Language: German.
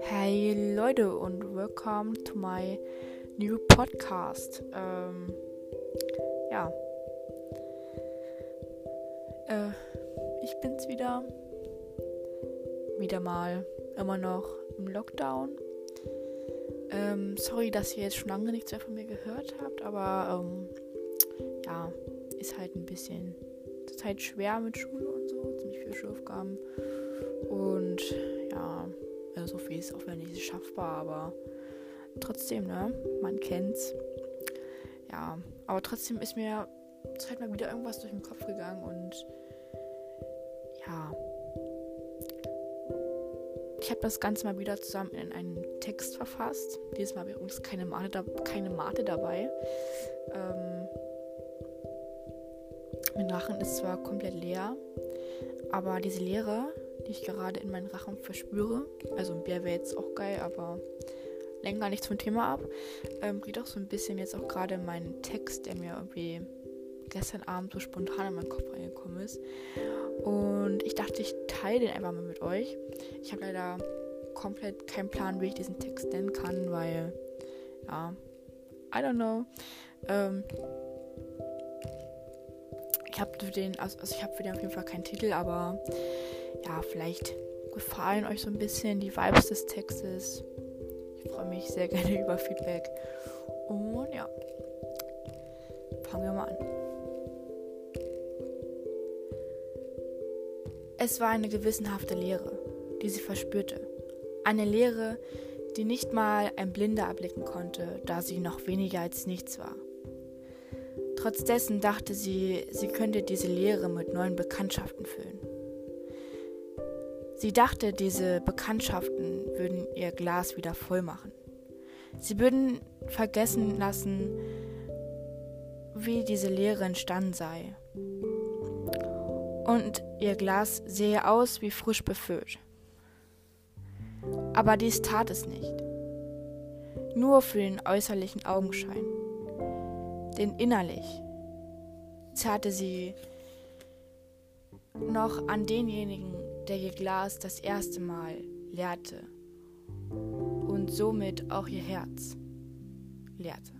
Hey Leute und welcome to my new podcast. Ähm, ja. Äh, ich bin's wieder. Wieder mal immer noch im Lockdown. Ähm, sorry, dass ihr jetzt schon lange nichts mehr von mir gehört habt, aber ähm, ja, ist halt ein bisschen zur Zeit schwer mit Schule und so, ziemlich viele Schulaufgaben. Und ja, also so viel ist auch wenn nicht schaffbar, aber trotzdem, ne? Man kennt's. Ja, aber trotzdem ist mir zurzeit mal wieder irgendwas durch den Kopf gegangen und ja. Ich habe das Ganze mal wieder zusammen in einen Text verfasst. Dieses Mal habe ich übrigens keine Mate, da keine Mate dabei. Ähm, mein Rachen ist zwar komplett leer, aber diese Leere, die ich gerade in meinen Rachen verspüre, also ein Bier wäre jetzt auch geil, aber lenkt gar nichts vom Thema ab, ähm, geht auch so ein bisschen jetzt auch gerade meinen Text, der mir irgendwie gestern Abend so spontan in meinen Kopf reingekommen ist. Und ich dachte, ich teile den einfach mal mit euch. Ich habe leider komplett keinen Plan, wie ich diesen Text nennen kann, weil, ja, I don't know. Ähm, ich habe für den, also, also ich habe für den auf jeden Fall keinen Titel, aber ja, vielleicht gefallen euch so ein bisschen die Vibes des Textes. Ich freue mich sehr gerne über Feedback. Und ja, fangen wir mal an. Es war eine gewissenhafte Leere, die sie verspürte. Eine Leere, die nicht mal ein Blinder erblicken konnte, da sie noch weniger als nichts war. Trotz dachte sie, sie könnte diese Leere mit neuen Bekanntschaften füllen. Sie dachte, diese Bekanntschaften würden ihr Glas wieder voll machen. Sie würden vergessen lassen, wie diese Leere entstanden sei. Und ihr Glas sehe aus wie frisch befüllt. Aber dies tat es nicht. Nur für den äußerlichen Augenschein denn innerlich zerrte sie noch an denjenigen, der ihr Glas das erste Mal leerte und somit auch ihr Herz leerte.